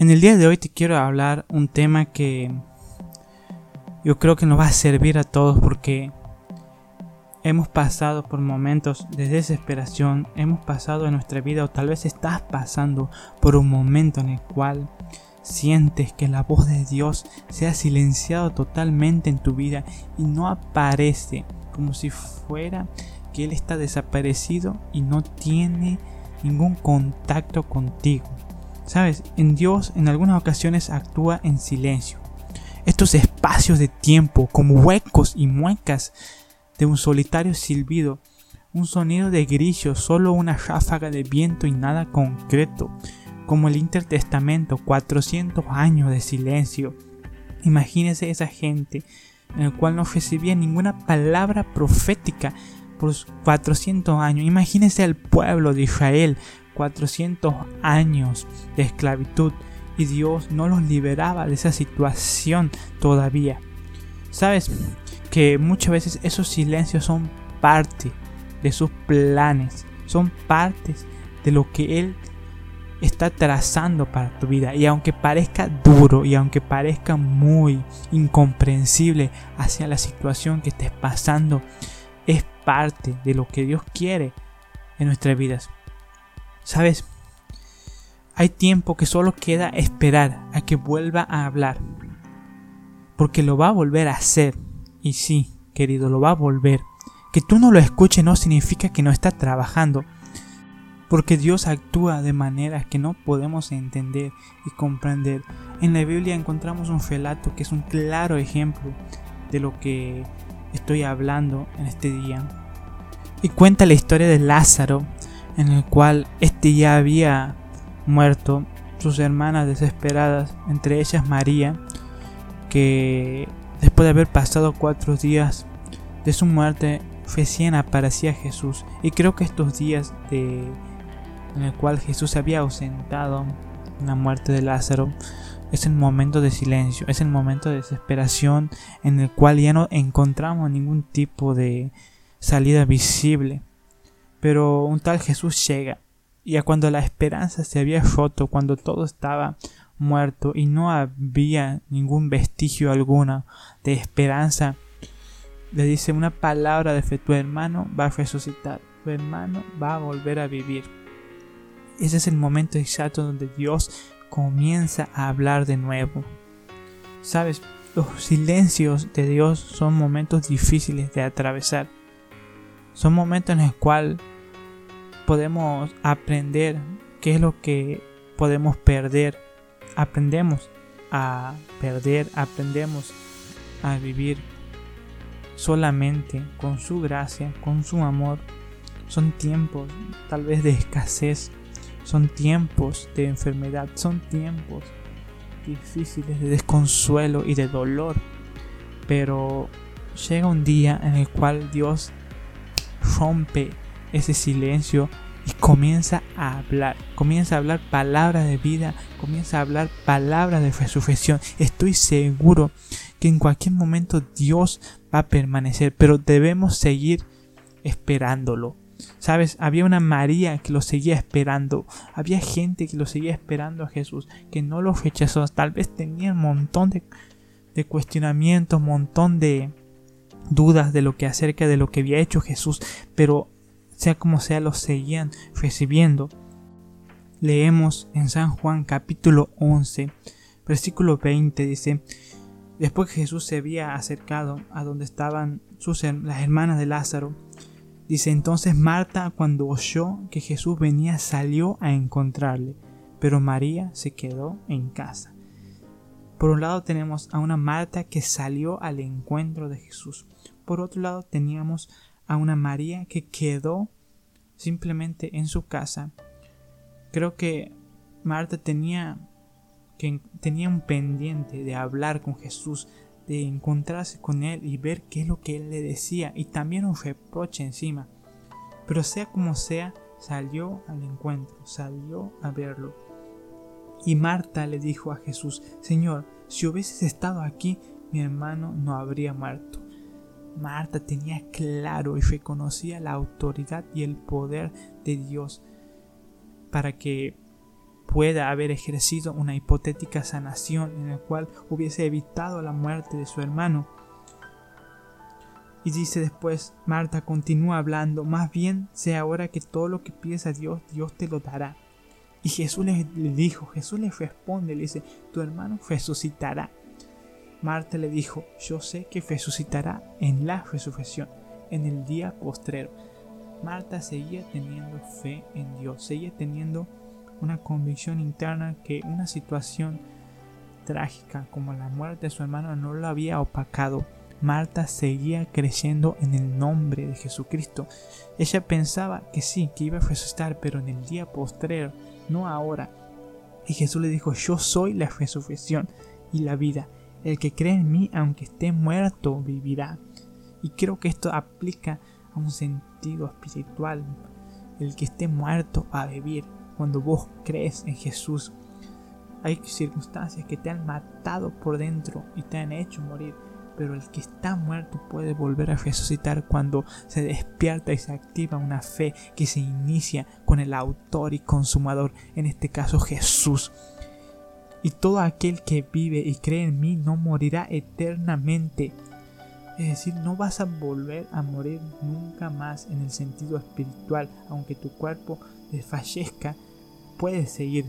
En el día de hoy te quiero hablar un tema que yo creo que nos va a servir a todos porque hemos pasado por momentos de desesperación, hemos pasado en nuestra vida o tal vez estás pasando por un momento en el cual sientes que la voz de Dios se ha silenciado totalmente en tu vida y no aparece como si fuera que Él está desaparecido y no tiene ningún contacto contigo. Sabes, en Dios en algunas ocasiones actúa en silencio. Estos espacios de tiempo como huecos y muecas de un solitario silbido, un sonido de grillo, solo una ráfaga de viento y nada concreto, como el Intertestamento, 400 años de silencio. Imagínese esa gente en el cual no recibía ninguna palabra profética por 400 años. Imagínese al pueblo de Israel 400 años de esclavitud y Dios no los liberaba de esa situación todavía. Sabes que muchas veces esos silencios son parte de sus planes, son partes de lo que Él está trazando para tu vida. Y aunque parezca duro y aunque parezca muy incomprensible hacia la situación que estés pasando, es parte de lo que Dios quiere en nuestras vidas. ¿Sabes? Hay tiempo que solo queda esperar a que vuelva a hablar. Porque lo va a volver a hacer. Y sí, querido, lo va a volver. Que tú no lo escuches no significa que no está trabajando. Porque Dios actúa de maneras que no podemos entender y comprender. En la Biblia encontramos un relato que es un claro ejemplo de lo que estoy hablando en este día. Y cuenta la historia de Lázaro, en el cual este ya había muerto, sus hermanas desesperadas, entre ellas María, que después de haber pasado cuatro días de su muerte, recién aparecía Jesús. Y creo que estos días de, en el cual Jesús se había ausentado en la muerte de Lázaro, es el momento de silencio, es el momento de desesperación en el cual ya no encontramos ningún tipo de salida visible. Pero un tal Jesús llega, y a cuando la esperanza se había roto, cuando todo estaba muerto y no había ningún vestigio alguna de esperanza, le dice una palabra de fe, tu hermano va a resucitar, tu hermano va a volver a vivir. Ese es el momento exacto donde Dios comienza a hablar de nuevo. Sabes, los silencios de Dios son momentos difíciles de atravesar. Son momentos en los cuales podemos aprender qué es lo que podemos perder. Aprendemos a perder, aprendemos a vivir solamente con su gracia, con su amor. Son tiempos tal vez de escasez, son tiempos de enfermedad, son tiempos difíciles de desconsuelo y de dolor. Pero llega un día en el cual Dios rompe ese silencio y comienza a hablar, comienza a hablar palabras de vida, comienza a hablar palabras de resurrección. Estoy seguro que en cualquier momento Dios va a permanecer, pero debemos seguir esperándolo. Sabes, había una María que lo seguía esperando, había gente que lo seguía esperando a Jesús, que no lo rechazó, tal vez tenía un montón de, de cuestionamientos, un montón de, dudas de lo que acerca de lo que había hecho Jesús, pero sea como sea lo seguían recibiendo. Leemos en San Juan capítulo 11, versículo 20 dice, después que Jesús se había acercado a donde estaban sus, las hermanas de Lázaro, dice entonces Marta cuando oyó que Jesús venía salió a encontrarle, pero María se quedó en casa. Por un lado tenemos a una Marta que salió al encuentro de Jesús. Por otro lado teníamos a una María que quedó simplemente en su casa. Creo que Marta tenía que tenía un pendiente de hablar con Jesús, de encontrarse con Él y ver qué es lo que Él le decía y también un reproche encima. Pero sea como sea, salió al encuentro, salió a verlo. Y Marta le dijo a Jesús, Señor, si hubieses estado aquí, mi hermano no habría muerto. Marta tenía claro y reconocía la autoridad y el poder de Dios para que pueda haber ejercido una hipotética sanación en la cual hubiese evitado la muerte de su hermano. Y dice después, Marta continúa hablando, más bien sea ahora que todo lo que pides a Dios, Dios te lo dará. Y Jesús le, dijo, Jesús le responde, le dice, tu hermano resucitará. Marta le dijo, yo sé que resucitará en la resurrección, en el día postrero. Marta seguía teniendo fe en Dios, seguía teniendo una convicción interna que una situación trágica como la muerte de su hermano no lo había opacado. Marta seguía creyendo en el nombre de Jesucristo. Ella pensaba que sí, que iba a resucitar, pero en el día postrero, no ahora. Y Jesús le dijo, yo soy la resurrección y la vida. El que cree en mí, aunque esté muerto, vivirá. Y creo que esto aplica a un sentido espiritual. El que esté muerto va a vivir cuando vos crees en Jesús. Hay circunstancias que te han matado por dentro y te han hecho morir, pero el que está muerto puede volver a resucitar cuando se despierta y se activa una fe que se inicia con el autor y consumador, en este caso Jesús. Y todo aquel que vive y cree en mí no morirá eternamente. Es decir, no vas a volver a morir nunca más en el sentido espiritual, aunque tu cuerpo desfallezca puede seguir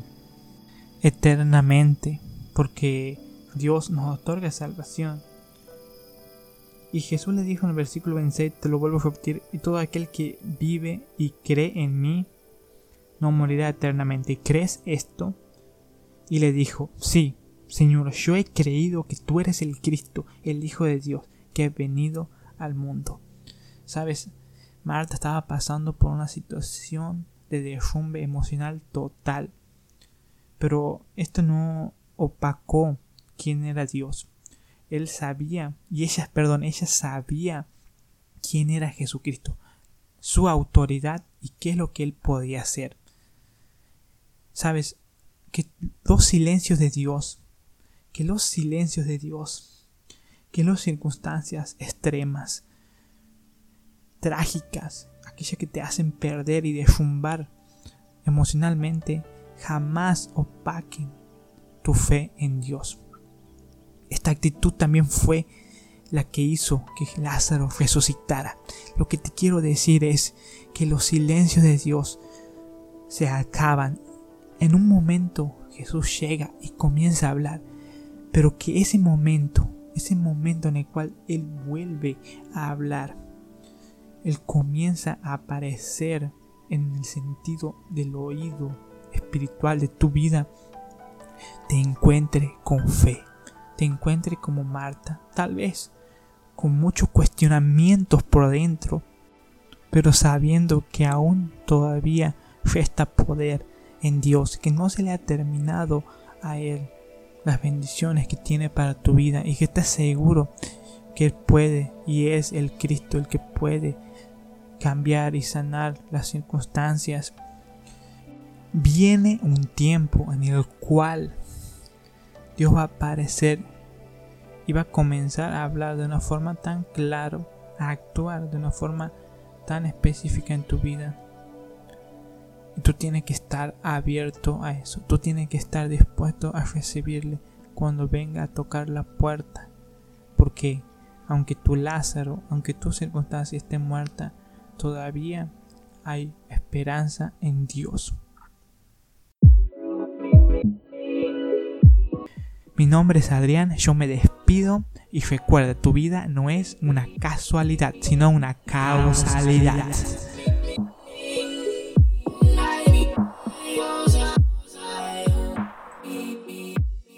eternamente porque Dios nos otorga salvación. Y Jesús le dijo en el versículo 26, te lo vuelvo a repetir, y todo aquel que vive y cree en mí no morirá eternamente. ¿Crees esto? Y le dijo, sí, Señor, yo he creído que tú eres el Cristo, el Hijo de Dios, que ha venido al mundo. Sabes, Marta estaba pasando por una situación de derrumbe emocional total. Pero esto no opacó quién era Dios. Él sabía, y ella, perdón, ella sabía quién era Jesucristo, su autoridad y qué es lo que él podía hacer. Sabes, que los silencios de Dios, que los silencios de Dios, que las circunstancias extremas, trágicas, aquellas que te hacen perder y derrumbar emocionalmente, jamás opaquen tu fe en Dios. Esta actitud también fue la que hizo que Lázaro resucitara. Lo que te quiero decir es que los silencios de Dios se acaban. En un momento Jesús llega y comienza a hablar, pero que ese momento, ese momento en el cual Él vuelve a hablar, él comienza a aparecer en el sentido del oído espiritual de tu vida, te encuentre con fe, te encuentre como Marta, tal vez con muchos cuestionamientos por dentro, pero sabiendo que aún todavía resta poder en Dios, que no se le ha terminado a Él las bendiciones que tiene para tu vida y que estás seguro que Él puede y es el Cristo el que puede cambiar y sanar las circunstancias. Viene un tiempo en el cual Dios va a aparecer y va a comenzar a hablar de una forma tan clara, a actuar de una forma tan específica en tu vida. Tú tienes que estar abierto a eso. Tú tienes que estar dispuesto a recibirle cuando venga a tocar la puerta. Porque aunque tu Lázaro, aunque tu circunstancia esté muerta, todavía hay esperanza en Dios. Mi nombre es Adrián, yo me despido y recuerda, tu vida no es una casualidad, sino una causalidad.